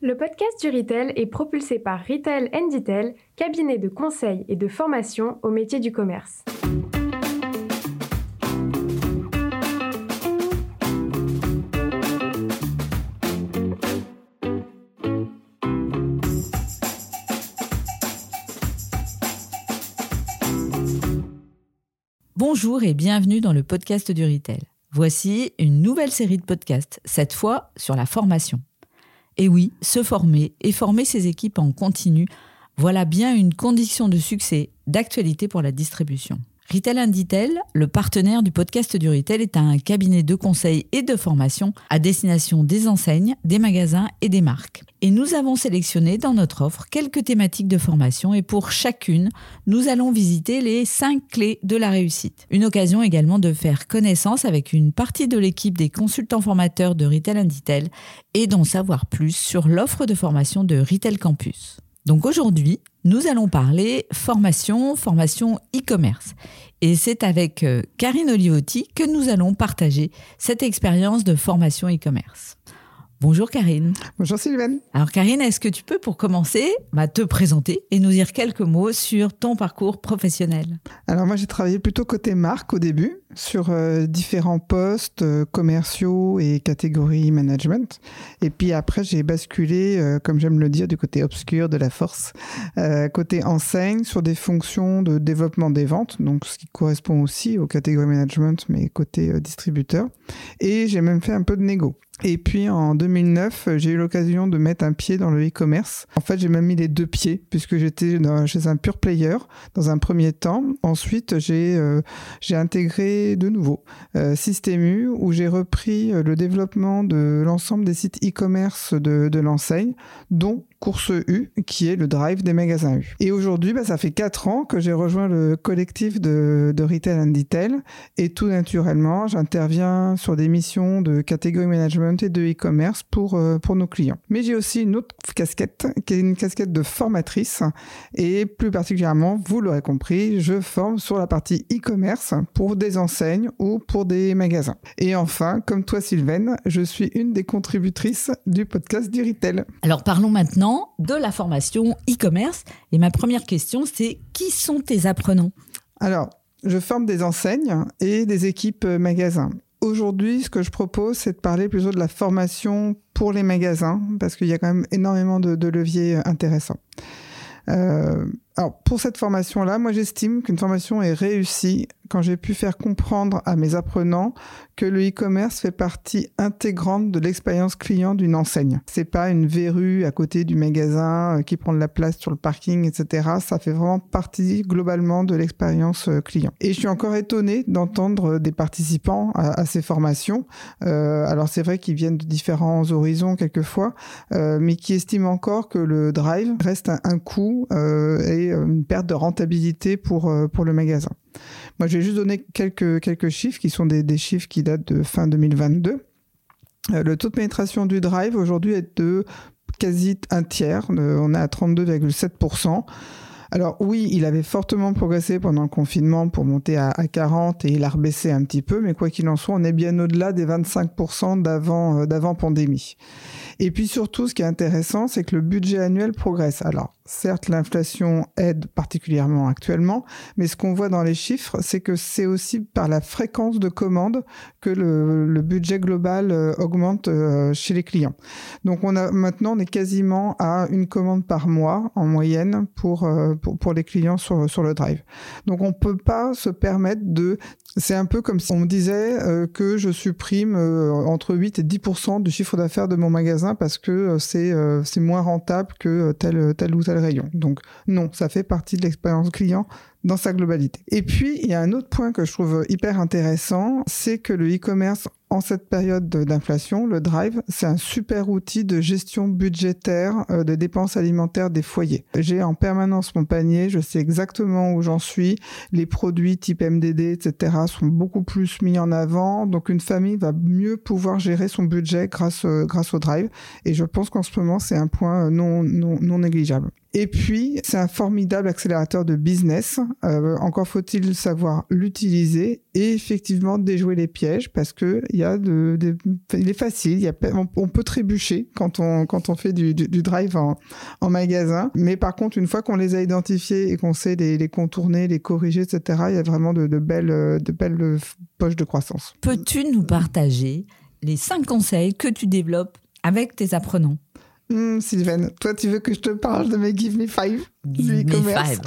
Le podcast du Retail est propulsé par Retail Detail, cabinet de conseil et de formation au métier du commerce. Bonjour et bienvenue dans le podcast du Retail. Voici une nouvelle série de podcasts, cette fois sur la formation. Et oui, se former et former ses équipes en continu, voilà bien une condition de succès, d'actualité pour la distribution. Retail Inditel, le partenaire du podcast du Retail, est un cabinet de conseil et de formation à destination des enseignes, des magasins et des marques. Et nous avons sélectionné dans notre offre quelques thématiques de formation et pour chacune, nous allons visiter les cinq clés de la réussite. Une occasion également de faire connaissance avec une partie de l'équipe des consultants formateurs de Retail Inditel et d'en savoir plus sur l'offre de formation de Retail Campus. Donc aujourd'hui, nous allons parler formation, formation e-commerce. Et c'est avec euh, Karine Olivotti que nous allons partager cette expérience de formation e-commerce. Bonjour Karine. Bonjour Sylvain. Alors Karine, est-ce que tu peux pour commencer bah, te présenter et nous dire quelques mots sur ton parcours professionnel? Alors moi j'ai travaillé plutôt côté marque au début sur euh, différents postes euh, commerciaux et catégories management. Et puis après j'ai basculé, euh, comme j'aime le dire, du côté obscur de la force, côté enseigne sur des fonctions de développement des ventes, donc ce qui correspond aussi aux catégories management mais côté distributeur. Et j'ai même fait un peu de négo. Et puis en 2009, j'ai eu l'occasion de mettre un pied dans le e-commerce. En fait, j'ai même mis les deux pieds puisque j'étais chez un pure player dans un premier temps. Ensuite, j'ai euh, j'ai intégré de nouveau euh, Systemu où j'ai repris euh, le développement de l'ensemble des sites e-commerce de, de l'enseigne, dont Course U, qui est le drive des magasins U. Et aujourd'hui, bah, ça fait quatre ans que j'ai rejoint le collectif de, de Retail and Detail et tout naturellement, j'interviens sur des missions de catégorie management et de e-commerce pour, euh, pour nos clients. Mais j'ai aussi une autre casquette qui est une casquette de formatrice et plus particulièrement, vous l'aurez compris, je forme sur la partie e-commerce pour des enseignes ou pour des magasins. Et enfin, comme toi Sylvaine, je suis une des contributrices du podcast du Retail. Alors parlons maintenant de la formation e-commerce. Et ma première question, c'est qui sont tes apprenants? Alors, je forme des enseignes et des équipes magasins. Aujourd'hui, ce que je propose, c'est de parler plutôt de la formation pour les magasins, parce qu'il y a quand même énormément de, leviers intéressants. Euh, alors, pour cette formation-là, moi, j'estime qu'une formation est réussie quand j'ai pu faire comprendre à mes apprenants que le e-commerce fait partie intégrante de l'expérience client d'une enseigne. C'est pas une verrue à côté du magasin euh, qui prend de la place sur le parking, etc. Ça fait vraiment partie globalement de l'expérience euh, client. Et je suis encore étonné d'entendre des participants à, ces formations. Euh, alors c'est vrai qu'ils viennent de différents horizons quelquefois, mais qui estiment encore que le drive reste un, coût et une perte de rentabilité pour, pour le magasin. Moi, je vais juste donner quelques, quelques chiffres qui sont des, des chiffres qui datent de fin 2022. Euh, le taux de pénétration du drive aujourd'hui est de quasi un tiers. on est à 32,7%. Alors oui, il avait fortement progressé pendant le confinement pour monter à, 40 et il a rebaissé un petit peu, mais quoi qu'il en soit, on est bien au-delà des 25% d'avant euh, d'avant pandémie. Et puis surtout, ce qui est intéressant, c'est que le budget annuel progresse. Alors certes, l'inflation aide particulièrement actuellement, mais ce qu'on voit dans les chiffres, c'est que c'est aussi par la fréquence de commandes que le, budget global euh, augmente euh, chez les clients. Donc on a maintenant, on est quasiment à une commande par mois en moyenne pour pour, les clients sur, le drive. Donc on peut pas se permettre de... C'est un peu comme si on me disait euh, que je supprime euh, entre 8 et 10% du chiffre d'affaires de mon magasin parce que euh, c'est c'est moins rentable que tel, tel ou tel rayon. Donc non, ça fait partie de l'expérience client dans sa globalité. Et puis, il y a un autre point que je trouve hyper intéressant, c'est que le e-commerce en cette période d'inflation, le Drive, c'est un super outil de gestion budgétaire euh, de dépenses alimentaires des foyers. J'ai en permanence mon panier, je sais exactement où j'en suis, les produits type MDD, etc. sont beaucoup plus mis en avant, donc une famille va mieux pouvoir gérer son budget grâce, euh, au Drive. Et je pense qu'en ce moment, c'est un point non, non négligeable. Et puis, c'est un formidable accélérateur de business. Euh, encore faut-il savoir l'utiliser et effectivement déjouer les pièges parce que il y a de, il est facile. On, peut trébucher quand on quand on fait du, drive en, magasin. Mais par contre, une fois qu'on les a identifiés et qu'on sait les, contourner, les corriger, etc., il y a vraiment de belles de belles poches de croissance. Peux-tu nous partager les cinq conseils que tu développes avec tes apprenants? Mmh, Sylvain, toi, tu veux que je te parle de mes Give Me Five Me Five.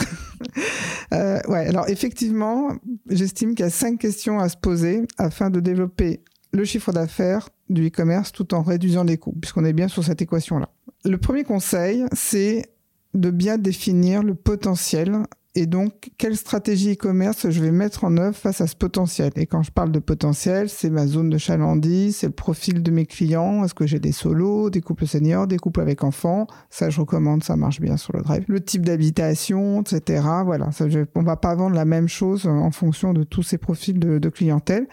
euh, ouais, alors effectivement, j'estime qu'il y a cinq questions à se poser afin de développer le chiffre d'affaires du e-commerce tout en réduisant les coûts, puisqu'on est bien sur cette équation-là. Le premier conseil, c'est de bien définir le potentiel et donc, quelle stratégie e-commerce je vais mettre en œuvre face à ce potentiel? Et quand je parle de potentiel, c'est ma zone de chalandise, c'est le profil de mes clients. Est-ce que j'ai des solos, des couples seniors, des couples avec enfants? Ça, je recommande, ça marche bien sur le drive. Le type d'habitation, etc. Voilà, ça, on va pas vendre la même chose en fonction de tous ces profils de clientèle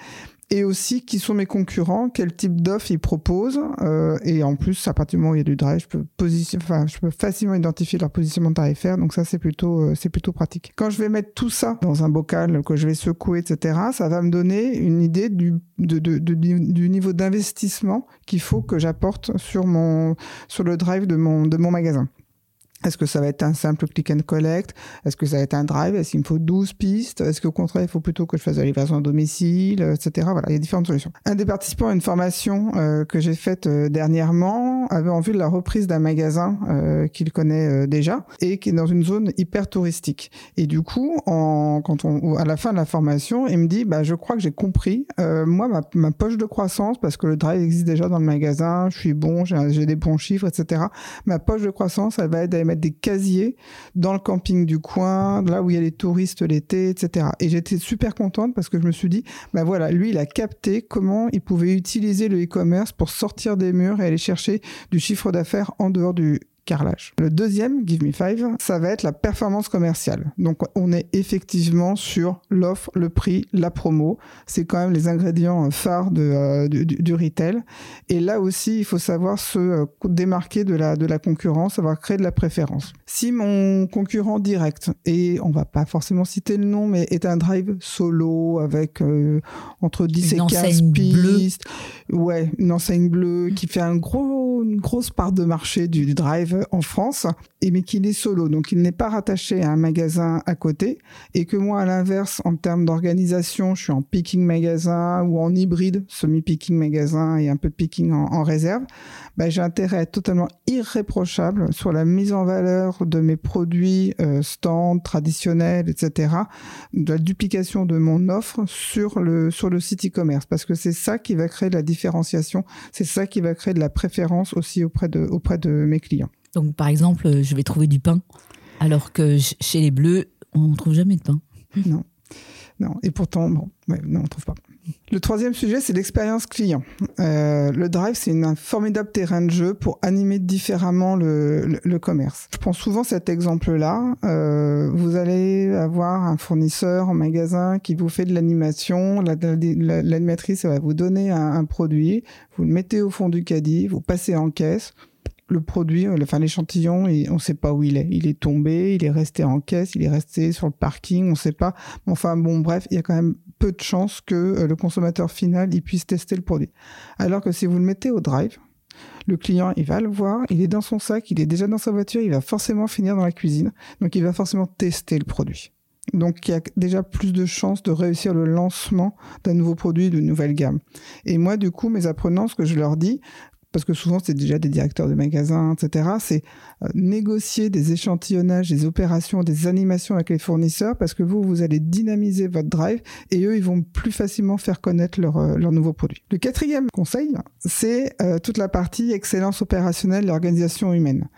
et aussi qui sont mes concurrents, quel type d'offre ils proposent. Euh, et en plus, à partir du moment où il y a du drive, je peux, enfin, je peux facilement identifier leur positionnement tarifaire. Donc ça, c'est plutôt, euh, c'est plutôt pratique. Quand je vais mettre tout ça dans un bocal que je vais secouer, etc., ça va me donner une idée du, du niveau d'investissement qu'il faut que j'apporte sur mon, sur le drive de mon, de mon magasin. Est-ce que ça va être un simple click and collect? Est-ce que ça va être un drive? Est-ce qu'il me faut 12 pistes? Est-ce qu'au contraire, il faut plutôt que je fasse la livraison à domicile, etc. Voilà, il y a différentes solutions. Un des participants à une formation euh, que j'ai faite euh, dernièrement avait en vue de la reprise d'un magasin euh, qu'il connaît euh, déjà et qui est dans une zone hyper touristique. Et du coup, en, quand on, à la fin de la formation, il me dit, bah, je crois que j'ai compris. moi, ma, ma, poche de croissance, parce que le drive existe déjà dans le magasin, je suis bon, j'ai des bons chiffres, etc. Ma poche de croissance, elle va être mettre des casiers dans le camping du coin, là où il y a les touristes l'été, etc. Et j'étais super contente parce que je me suis dit, ben voilà, lui, il a capté comment il pouvait utiliser le e-commerce pour sortir des murs et aller chercher du chiffre d'affaires en dehors du carrelage. Le deuxième, Give Me Five, ça va être la performance commerciale. Donc on est effectivement sur l'offre, le prix, la promo. C'est quand même les ingrédients phares de, euh, du, du, retail. Et là aussi, il faut savoir se euh, démarquer de la, de la concurrence, savoir créer de la préférence. Si mon concurrent direct, et on va pas forcément citer le nom, mais est un drive solo avec euh, entre 10 une et 15 pistes, ouais, une enseigne bleue qui fait un gros, une grosse part de marché du, drive en France, et mais qu'il est solo, donc il n'est pas rattaché à un magasin à côté, et que moi, à l'inverse, en termes d'organisation, je suis en picking magasin ou en hybride, semi-picking magasin et un peu de picking en, réserve, bah, j'ai intérêt totalement irréprochable sur la mise en valeur de mes produits euh, stands, traditionnels, etc., de la duplication de mon offre sur le, sur le site e-commerce, parce que c'est ça qui va créer de la différenciation, c'est ça qui va créer de la préférence aussi auprès de, auprès de mes clients. Donc, par exemple, je vais trouver du pain, alors que chez les Bleus, on ne trouve jamais de pain. Non. Non. Et pourtant, bon, ouais, non, on trouve pas. Le troisième sujet, c'est l'expérience client. Euh, le drive, c'est un formidable terrain de jeu pour animer différemment le, le, le commerce. Je prends souvent cet exemple-là. Euh, vous allez avoir un fournisseur en magasin qui vous fait de l'animation. L'animatrice va vous donner un produit, vous le mettez au fond du caddie, vous passez en caisse, le produit, euh, enfin l'échantillon, on ne sait pas où il est. Il est tombé, il est resté en caisse, il est resté sur le parking, on ne sait pas. Enfin bon, bref, il y a quand même peu de chances que euh, le consommateur final il puisse tester le produit. Alors que si vous le mettez au drive, le client, il va le voir, il est dans son sac, il est déjà dans sa voiture, il va forcément finir dans la cuisine, donc il va forcément tester le produit. Donc il y a déjà plus de chances de réussir le lancement d'un nouveau produit, d'une nouvelle gamme. Et moi, du coup, mes apprenants, ce que je leur dis, parce que souvent c'est déjà des directeurs de magasins, etc., c'est euh, négocier des échantillonnages, des opérations, des animations avec les fournisseurs, parce que vous, vous allez dynamiser votre drive et eux, ils vont plus facilement faire connaître leurs leur euh, nouveaux produits. Le quatrième conseil, c'est euh, toute la partie excellence opérationnelle et organisation humaine.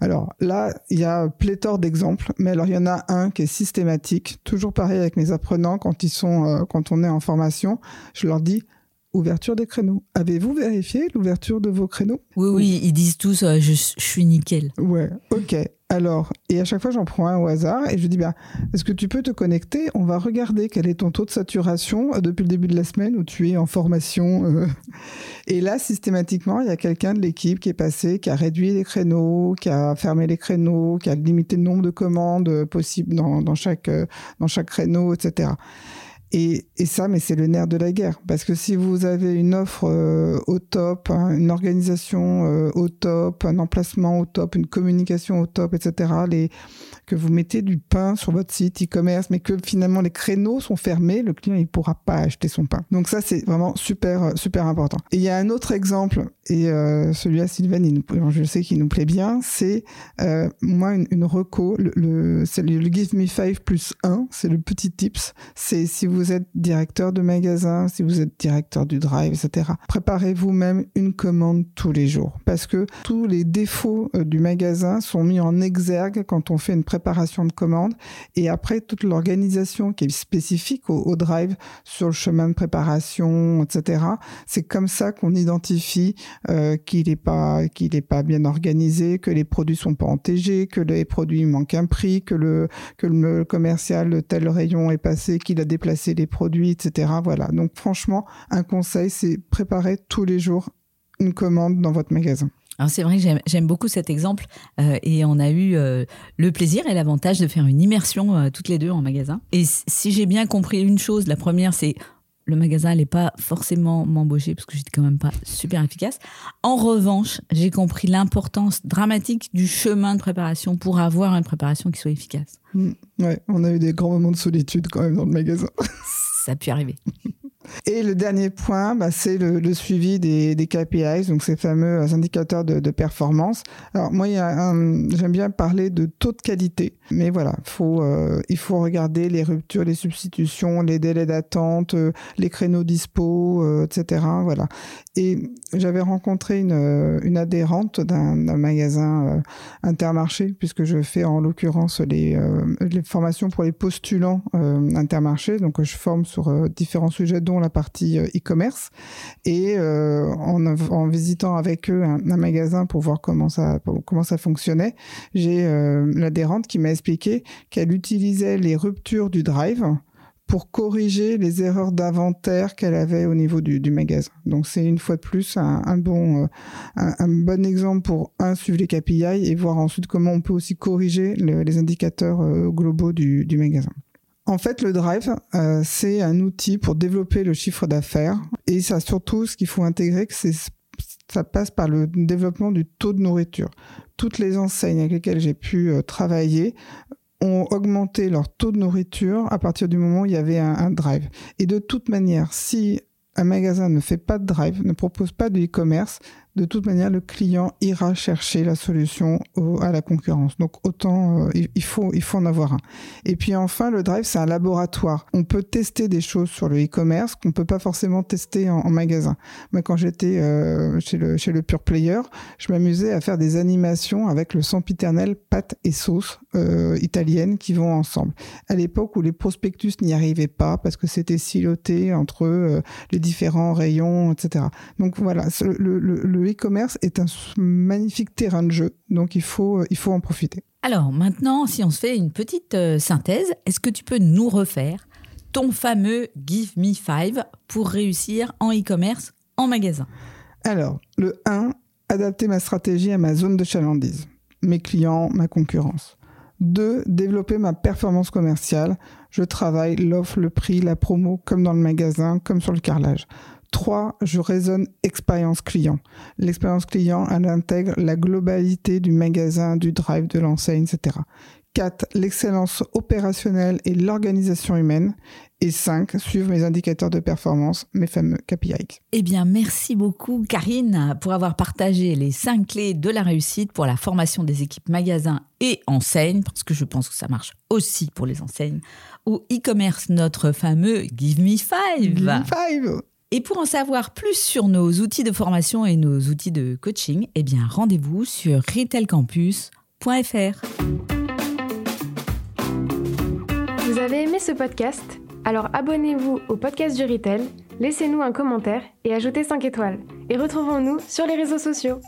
Alors là, il y a pléthore d'exemples, mais alors il y en a un qui est systématique. Toujours pareil avec mes apprenants quand ils sont, euh, quand on est en formation, je leur dis ouverture des créneaux. Avez-vous vérifié l'ouverture de vos créneaux? Oui, oui, ils disent tous euh, je, suis nickel. Ouais, ok. Alors, et à chaque fois, j'en prends un au hasard et je dis, bah, est-ce que tu peux te connecter? On va regarder quel est ton taux de saturation euh, depuis le début de la semaine où tu es en formation. Euh. Et là, systématiquement, il y a quelqu'un de l'équipe qui est passé, qui a réduit les créneaux, qui a fermé les créneaux, qui a limité le nombre de commandes possibles dans, dans, chaque, dans chaque créneau, etc. Et, ça, mais c'est le nerf de la guerre. Parce que si vous avez une offre euh, au top, hein, une organisation euh, au top, un emplacement au top, une communication au top, etc., que vous mettez du pain sur votre site e-commerce, mais que finalement les créneaux sont fermés, le client il pourra pas acheter son pain. Donc ça c'est vraiment super super important. Et il y a un autre exemple et euh, celui-là Sylvain, je sais qu'il nous plaît bien, c'est euh, moi une, une reco, le, le, le Give Me 5 plus 1, c'est le petit tips, c'est si vous êtes directeur de magasin, si vous êtes directeur du drive, etc. Préparez vous-même une commande tous les jours parce que tous les défauts euh, du magasin sont mis en exergue quand on fait une préparation de commande et après toute l'organisation qui est spécifique au, drive sur le chemin de préparation, etc. C'est comme ça qu'on identifie euh, qu'il n'est pas qu'il pas bien organisé, que les produits sont pas en TG, que les produits manquent un prix, que le que le commercial tel rayon est passé, qu'il a déplacé les produits, etc. Voilà. Donc franchement, un conseil, c'est préparer tous les jours une commande dans votre magasin c'est vrai que j'aime beaucoup cet exemple euh, et on a eu euh, le plaisir et l'avantage de faire une immersion euh, toutes les deux en magasin. Et si j'ai bien compris une chose, la première c'est le magasin n'allait pas forcément m'embaucher parce que j'étais quand même pas super efficace. En revanche, j'ai compris l'importance dramatique du chemin de préparation pour avoir une préparation qui soit efficace. Mmh. ouais, on a eu des grands moments de solitude quand même dans le magasin. Ça a pu arriver. Et le dernier point, bah, c'est le, suivi des, des, KPIs, donc ces fameux indicateurs de, de performance. Alors moi, j'aime bien parler de taux de qualité, mais voilà, faut, euh, il faut regarder les ruptures, les substitutions, les délais d'attente, euh, les créneaux dispo, euh, etc. Voilà. Et j'avais rencontré une, une adhérente d'un magasin Intermarché, puisque je fais en l'occurrence les, les formations pour les postulants Intermarché, donc je forme sur différents sujets dont la partie euh, e-commerce. Et euh, en, visitant avec eux un, magasin pour voir comment ça, comment ça fonctionnait, j'ai euh, l'adhérente qui m'a expliqué qu'elle utilisait les ruptures du drive pour corriger les erreurs d'inventaire qu'elle avait au niveau du, magasin. Donc c'est une fois de plus un, bon, un, bon exemple pour un suivre les KPI et voir ensuite comment on peut aussi corriger les indicateurs globaux du magasin. En fait, le Drive, euh, c'est un outil pour développer le chiffre d'affaires. Et ça, surtout, ce qu'il faut intégrer, c'est ça passe par le développement du taux de nourriture. Toutes les enseignes avec lesquelles j'ai pu euh, travailler ont augmenté leur taux de nourriture à partir du moment où il y avait un, un drive. Et de toute manière, si un magasin ne fait pas de drive, ne propose pas de e-commerce, de toute manière, le client ira chercher la solution à la concurrence. Donc autant, euh, il, faut, il faut en avoir un. Et puis enfin, le Drive, c'est un laboratoire. On peut tester des choses sur le e-commerce qu'on peut pas forcément tester en, magasin. Moi, quand j'étais euh, chez, le, chez le Pure Player, je m'amusais à faire des animations avec le sempiternel pâte et sauce euh, italienne qui vont ensemble. À l'époque où les prospectus n'y arrivaient pas parce que c'était siloté entre euh, les différents rayons, etc. Donc voilà, le, le le e-commerce est un magnifique terrain de jeu, donc il faut, euh, il faut en profiter. Alors maintenant, si on se fait une petite euh, synthèse, est-ce que tu peux nous refaire ton fameux Give Me Five pour réussir en e-commerce en magasin? Alors, le 1, adapter ma stratégie à ma zone de chalandise, mes clients, ma concurrence. 2. Développer ma performance commerciale. Je travaille l'offre, le prix, la promo, comme dans le magasin, comme sur le carrelage. 3, je raisonne expérience client. L'expérience client, elle intègre la globalité du magasin, du drive, de l'enseigne, etc. 4. L'excellence opérationnelle et l'organisation humaine. Et 5. Suivre mes indicateurs de performance, mes fameux KPI. Eh bien, merci beaucoup, Karine, pour avoir partagé les 5 clés de la réussite pour la formation des équipes magasins et enseignes, parce que je pense que ça marche aussi pour les enseignes, ou e-commerce, notre fameux Give Me Five. Give Me Five et pour en savoir plus sur nos outils de formation et nos outils de coaching, eh bien rendez-vous sur retailcampus.fr. Vous avez aimé ce podcast? Alors abonnez-vous au podcast du Retail, laissez-nous un commentaire et ajoutez 5 étoiles. Et retrouvons-nous sur les réseaux sociaux.